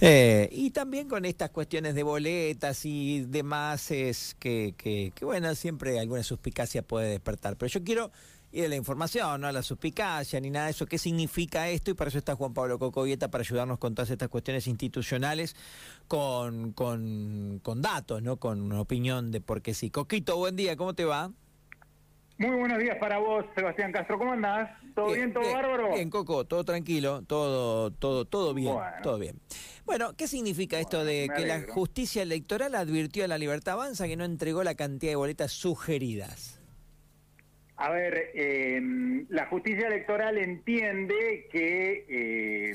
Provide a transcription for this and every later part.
Eh, y también con estas cuestiones de boletas y demás, es que, que, bueno, siempre alguna suspicacia puede despertar. Pero yo quiero ir a la información, no a la suspicacia ni nada de eso. ¿Qué significa esto? Y para eso está Juan Pablo Cocovieta para ayudarnos con todas estas cuestiones institucionales, con, con, con datos, ¿no? Con una opinión de por qué sí. Coquito, buen día, ¿cómo te va? Muy buenos días para vos, Sebastián Castro. ¿Cómo andás? ¿Todo bien, todo bárbaro? Bien, Coco, todo tranquilo, todo, todo, todo bien, todo bien. Bueno, ¿qué significa esto de que la justicia electoral advirtió a la Libertad Avanza que no entregó la cantidad de boletas sugeridas? A ver, eh, la justicia electoral entiende que eh,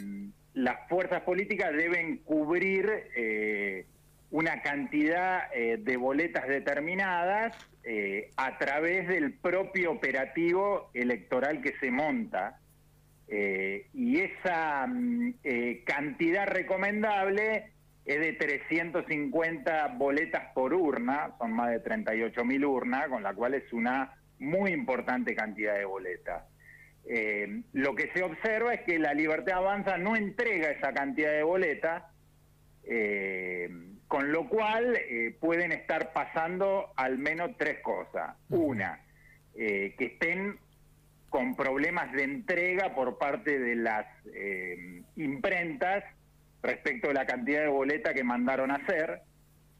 las fuerzas políticas deben cubrir eh, una cantidad de boletas determinadas eh, a través del propio operativo electoral que se monta. Eh, y esa mm, eh, cantidad recomendable es de 350 boletas por urna, son más de 38 mil urnas, con la cual es una muy importante cantidad de boletas. lo que se observa es que la Libertad Avanza no entrega esa cantidad de boletas, con lo cual eh, pueden estar pasando al menos tres cosas. Una, eh, que estén con problemas de entrega por parte de las eh, imprentas respecto a la cantidad de boleta que mandaron a hacer.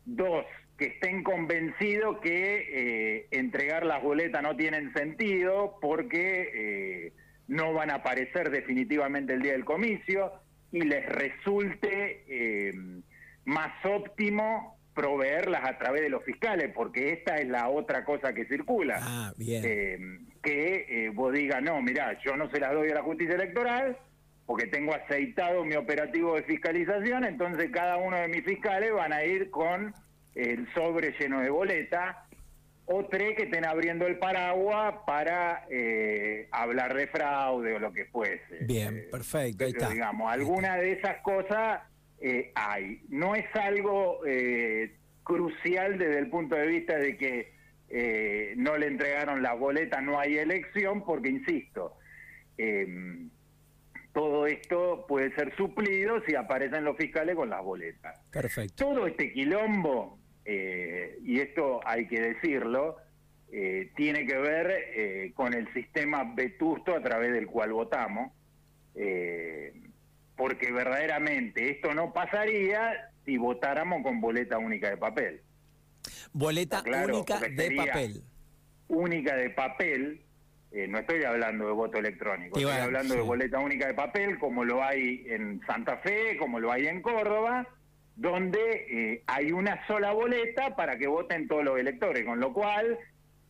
Dos, que estén convencidos que entregar las boletas no tienen sentido porque no van a aparecer definitivamente el día del comicio y les resulte más óptimo proveerlas a través de los fiscales, porque esta es la otra cosa que circula. Ah, bien. Eh, que eh, vos digas, no, mirá, yo no se las doy a la justicia electoral porque tengo aceitado mi operativo de fiscalización, entonces cada uno de mis fiscales van a ir con el sobre lleno de boleta, o tres que estén abriendo el paraguas para eh, hablar de fraude o lo que fuese. Bien, perfecto, ahí está. Digamos, alguna de esas cosas eh, hay. No es algo eh, crucial desde el punto de vista de que eh, no le entregaron las boletas, no hay elección, porque, insisto, em, todo esto puede ser suplido si aparecen los fiscales con las boletas. Perfecto. Todo este quilombo, y esto hay que decirlo, tiene que ver con el sistema vetusto a través del cual votamos porque verdaderamente esto no pasaría si votáramos con boleta única de papel. Boleta única de papel. Única de papel, eh, no estoy hablando de voto electrónico, estoy hablando de boleta única de papel como lo hay en Santa Fe, como lo hay en Córdoba, donde eh, hay una sola boleta para que voten todos los electores, con lo cual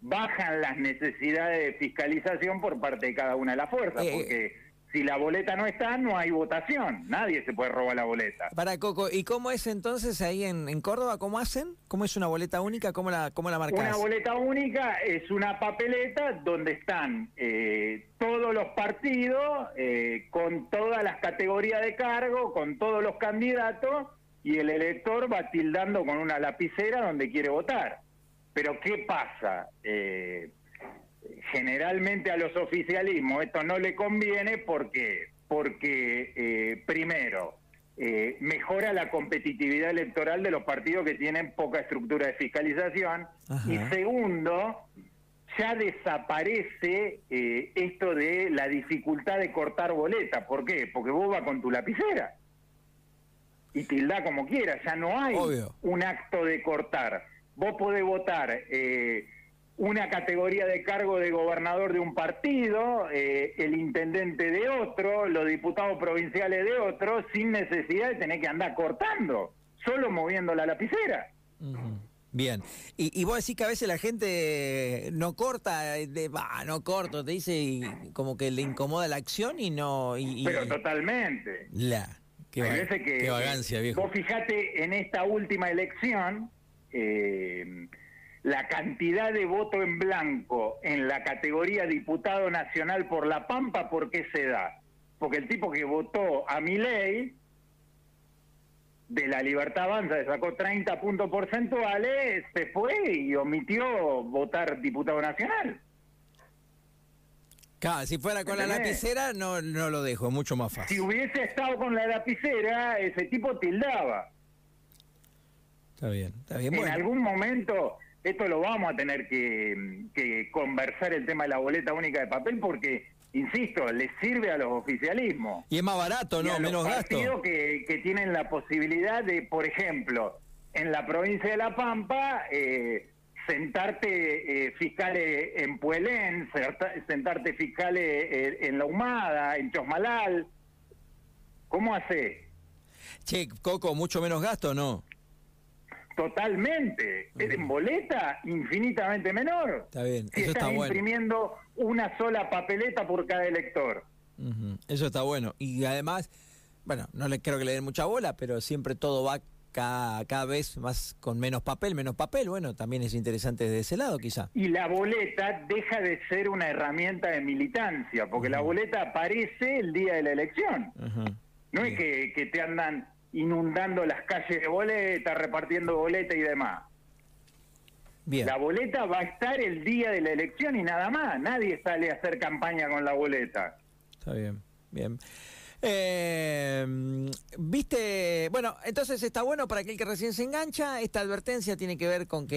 bajan las necesidades de fiscalización por parte de cada una de las fuerzas, eh, porque si la boleta no está, no hay votación. Nadie se puede robar la boleta. Para Coco, ¿y cómo es entonces ahí en, Córdoba? ¿Cómo hacen? ¿Cómo es una boleta única? ¿Cómo la, cómo la marcas? Una boleta única es una papeleta donde están eh, todos los partidos, eh, con todas las categorías de cargo, con todos los candidatos, y el elector va tildando con una lapicera donde quiere votar. Pero ¿qué pasa? Eh, generalmente a los oficialismos esto no le conviene porque, porque eh, primero, eh, mejora la competitividad electoral de los partidos que tienen poca estructura de fiscalización y segundo, ya desaparece eh, esto de la dificultad de cortar boleta. ¿Por qué? Porque vos vas con tu lapicera y tilda como quieras, ya no hay un acto de cortar. Vos podés votar eh, una categoría de cargo de gobernador de un partido, eh, el intendente de otro, los diputados provinciales de otro, sin necesidad de tener que andar cortando, solo moviendo la lapicera. Bien, y, y, vos decís que a veces la gente no corta, de, no corto, te dice y como que le incomoda la acción y no... Y, Pero totalmente. La, qué, que, vagancia, viejo. Vos fijate en esta última elección, eh, la cantidad de voto en blanco en la categoría diputado nacional por La Pampa, ¿por qué se da? Porque el tipo que votó a mi ley de la Libertad Avanza, le sacó 30 puntos porcentuales, se fue y omitió votar diputado nacional. Claro, si fuera con la lapicera no, no lo dejo, mucho más fácil. Si hubiese estado con la lapicera, ese tipo tildaba. Está bien, está bien. En algún momento esto lo vamos a tener que, que conversar el tema de la boleta única de papel porque insisto, le sirve a los oficialismos. Y es más barato, ¿no? Menos gasto. Que, que tienen la posibilidad de, por ejemplo, en la provincia de La Pampa, eh, sentarte eh, fiscales en Puelén, sentarte fiscales eh, en La Humada, en Chosmalal. ¿Cómo hace? Che, Coco, mucho menos gasto, ¿no? Totalmente. En boleta, infinitamente menor. Está bien, si eso está bueno. imprimiendo una sola papeleta por cada elector. Eso está bueno. Y además, bueno, no le creo que le den mucha bola, pero siempre todo va cada, cada vez más con menos papel, menos papel. Bueno, también es interesante desde ese lado, quizá. Y la boleta deja de ser una herramienta de militancia, porque la boleta aparece el día de la elección. No es que, que te andan inundando las calles de boleta, repartiendo boleta y demás. Bien. La boleta va a estar el día de la elección y nada más. Nadie sale a hacer campaña con la boleta. Está bien, bien. Eh, Viste, bueno, entonces está bueno para aquel que recién se engancha. Esta advertencia tiene que ver con que